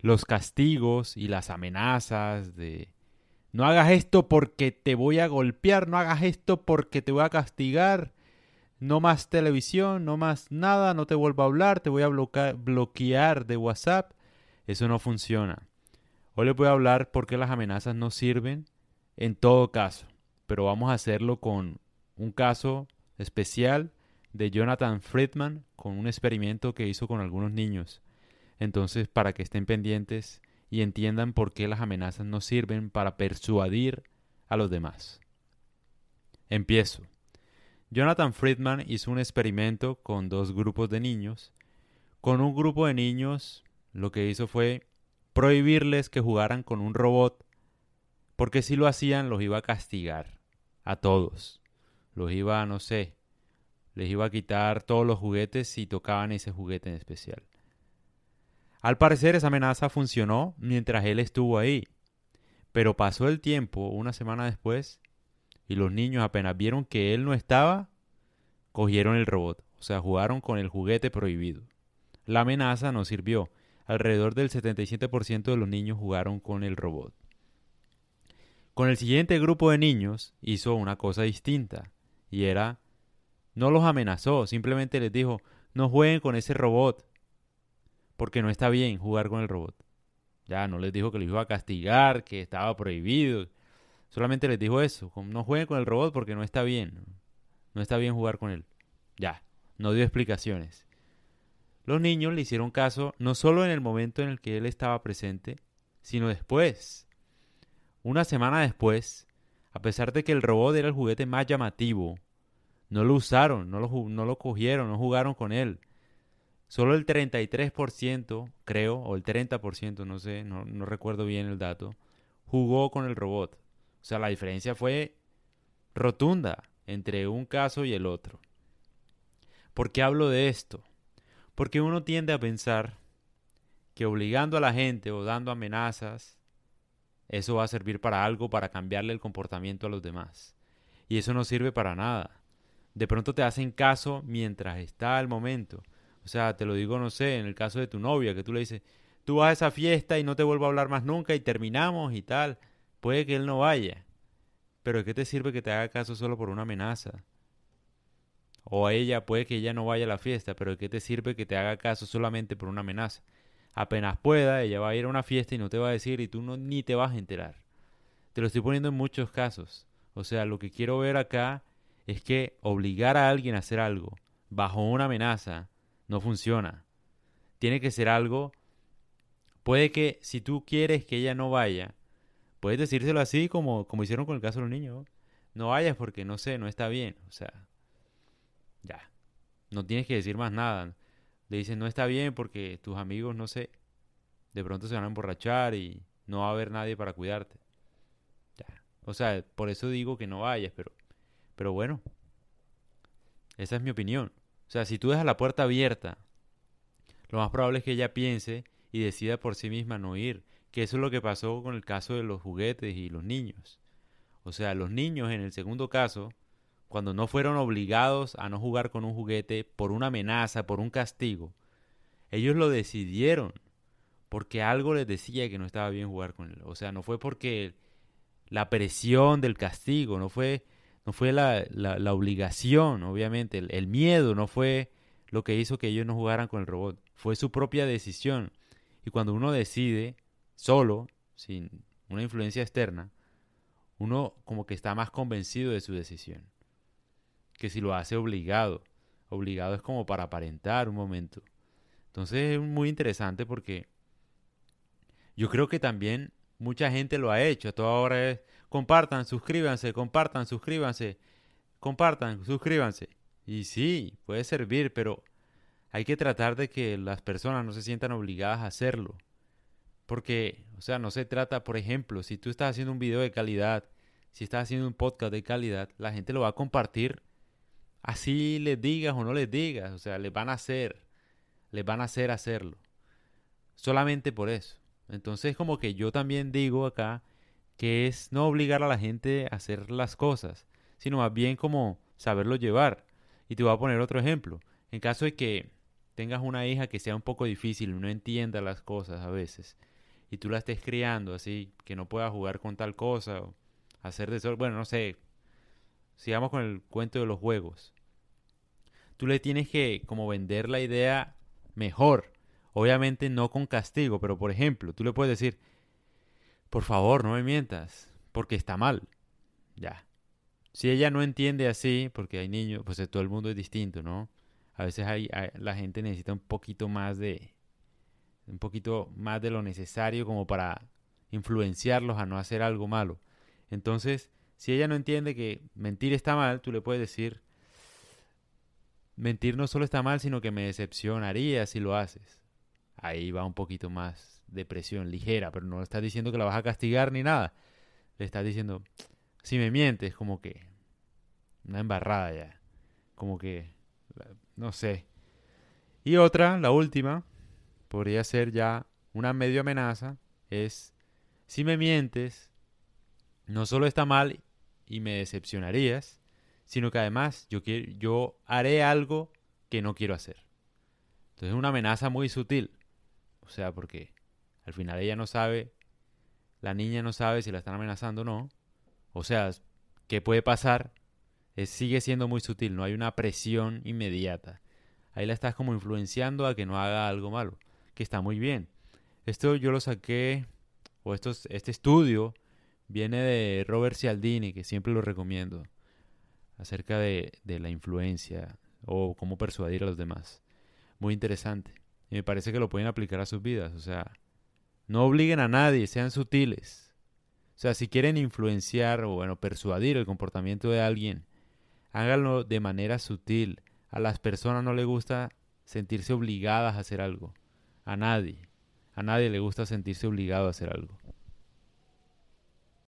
los castigos y las amenazas de no hagas esto porque te voy a golpear, no hagas esto porque te voy a castigar, no más televisión, no más nada, no te vuelvo a hablar, te voy a bloquear de WhatsApp. Eso no funciona. Hoy les voy a hablar por qué las amenazas no sirven en todo caso, pero vamos a hacerlo con un caso especial de Jonathan Friedman con un experimento que hizo con algunos niños. Entonces, para que estén pendientes y entiendan por qué las amenazas no sirven para persuadir a los demás. Empiezo. Jonathan Friedman hizo un experimento con dos grupos de niños. Con un grupo de niños lo que hizo fue prohibirles que jugaran con un robot, porque si lo hacían los iba a castigar a todos. Los iba, no sé, les iba a quitar todos los juguetes si tocaban ese juguete en especial. Al parecer esa amenaza funcionó mientras él estuvo ahí, pero pasó el tiempo una semana después y los niños apenas vieron que él no estaba, cogieron el robot, o sea, jugaron con el juguete prohibido. La amenaza no sirvió. Alrededor del 77% de los niños jugaron con el robot. Con el siguiente grupo de niños hizo una cosa distinta, y era no los amenazó, simplemente les dijo, no jueguen con ese robot, porque no está bien jugar con el robot. Ya no les dijo que lo iba a castigar, que estaba prohibido. Solamente les dijo eso, no jueguen con el robot porque no está bien. No está bien jugar con él. Ya, no dio explicaciones. Los niños le hicieron caso no solo en el momento en el que él estaba presente, sino después. Una semana después, a pesar de que el robot era el juguete más llamativo, no lo usaron, no lo, no lo cogieron, no jugaron con él. Solo el 33%, creo, o el 30%, no sé, no, recuerdo bien el dato, jugó con el robot. O sea, la diferencia fue rotunda entre un caso y el otro. ¿Por qué hablo de esto? Porque uno tiende a pensar que obligando a la gente o dando amenazas, eso va a servir para algo, para cambiarle el comportamiento a los demás. Y eso no sirve para nada de pronto te hacen caso mientras está el momento. O sea, te lo digo, no sé, en el caso de tu novia, que tú le dices, tú vas a esa fiesta y no te vuelvo a hablar más nunca y terminamos y tal. Puede que él no vaya. Pero ¿qué te sirve que te haga caso solo por una amenaza? O a ella, puede que ella no vaya a la fiesta, pero ¿qué te sirve que te haga caso solamente por una amenaza? Apenas pueda, ella va a ir a una fiesta y no te va a decir y tú no, ni te vas a enterar. Te lo estoy poniendo en muchos casos. O sea, lo que quiero ver acá es que obligar a alguien a hacer algo bajo una amenaza no funciona. Tiene que ser algo... Puede que si tú quieres que ella no vaya, puedes decírselo así como, como hicieron con el caso de los niños. No vayas porque no sé, no está bien. O sea, ya. No tienes que decir más nada. Le dicen no está bien porque tus amigos, no sé, de pronto se van a emborrachar y no va a haber nadie para cuidarte. Ya. O sea, por eso digo que no vayas, pero pero bueno, esa es mi opinión. O sea, si tú dejas la puerta abierta, lo más probable es que ella piense y decida por sí misma no ir. Que eso es lo que pasó con el caso de los juguetes y los niños. O sea, los niños en el segundo caso, cuando no fueron obligados a no jugar con un juguete por una amenaza, por un castigo, ellos lo decidieron porque algo les decía que no estaba bien jugar con él. O sea, no fue porque la presión del castigo, no fue no fue la, la, obligación, obviamente, el, miedo no fue lo que hizo que ellos no jugaran con el robot, fue su propia decisión. Y cuando uno decide solo, sin una influencia externa, uno como que está más convencido de su decisión que si lo hace obligado. Obligado es como para aparentar un momento. Entonces es muy interesante porque yo creo que también mucha gente lo ha hecho. A toda hora es compartan, suscríbanse, compartan, suscríbanse, compartan, suscríbanse. Y sí, puede servir, pero hay que tratar de que las personas no se sientan obligadas a hacerlo. Porque, o sea, no se trata, por ejemplo, si tú estás haciendo un video de calidad, si estás haciendo un podcast de calidad, la gente lo va a compartir así les digas o no les digas, o sea, les van a hacer, les van a hacer hacerlo. Solamente por eso. Entonces, como que yo también digo acá que es no obligar a la gente a hacer las cosas, sino más bien como saberlo llevar. Y te voy a poner otro ejemplo. En caso de que tengas una hija que sea un poco difícil, no entienda las cosas a veces, y tú la estés criando así, que no pueda jugar con tal cosa, o hacer de bueno, no sé, sigamos con el cuento de los juegos. Tú le tienes que como vender la idea mejor, obviamente no con castigo, pero por ejemplo, tú le puedes decir, por favor, no me mientas, porque está mal. Ya. Si ella no entiende así, porque hay niños, pues todo el mundo es distinto, ¿no? A veces hay, la gente necesita un poquito más de, un poquito más de lo necesario como para influenciarlos a no hacer algo malo. Entonces, si ella no entiende que mentir está mal, tú le puedes decir, mentir no solo está mal, sino que me decepcionaría si lo haces. Ahí va un poquito más de presión ligera, pero no le estás diciendo que la vas a castigar ni nada. Le estás diciendo, si me mientes, como que una embarrada ya. Como que, no sé. Y otra, la última, podría ser ya una medio amenaza, es, si me mientes, no solo está mal y me decepcionarías, sino que además yo, yo haré algo que no quiero hacer. Entonces es una amenaza muy sutil. O sea, porque al final ella no sabe, la niña no sabe si la están amenazando o no. O sea, ¿qué puede pasar? Sigue siendo muy sutil, no hay una presión inmediata. Ahí la estás como influenciando a que no haga algo malo, que está muy bien. Esto yo lo saqué, o esto, este estudio viene de Robert Cialdini, que siempre lo recomiendo, acerca de, de la influencia o cómo persuadir a los demás. Muy interesante. Y me parece que lo pueden aplicar a sus vidas. O sea, no obliguen a nadie, sean sutiles. O sea, si quieren influenciar o, bueno, persuadir el comportamiento de alguien, háganlo de manera sutil. A las personas no les gusta sentirse obligadas a hacer algo. A nadie. A nadie le gusta sentirse obligado a hacer algo.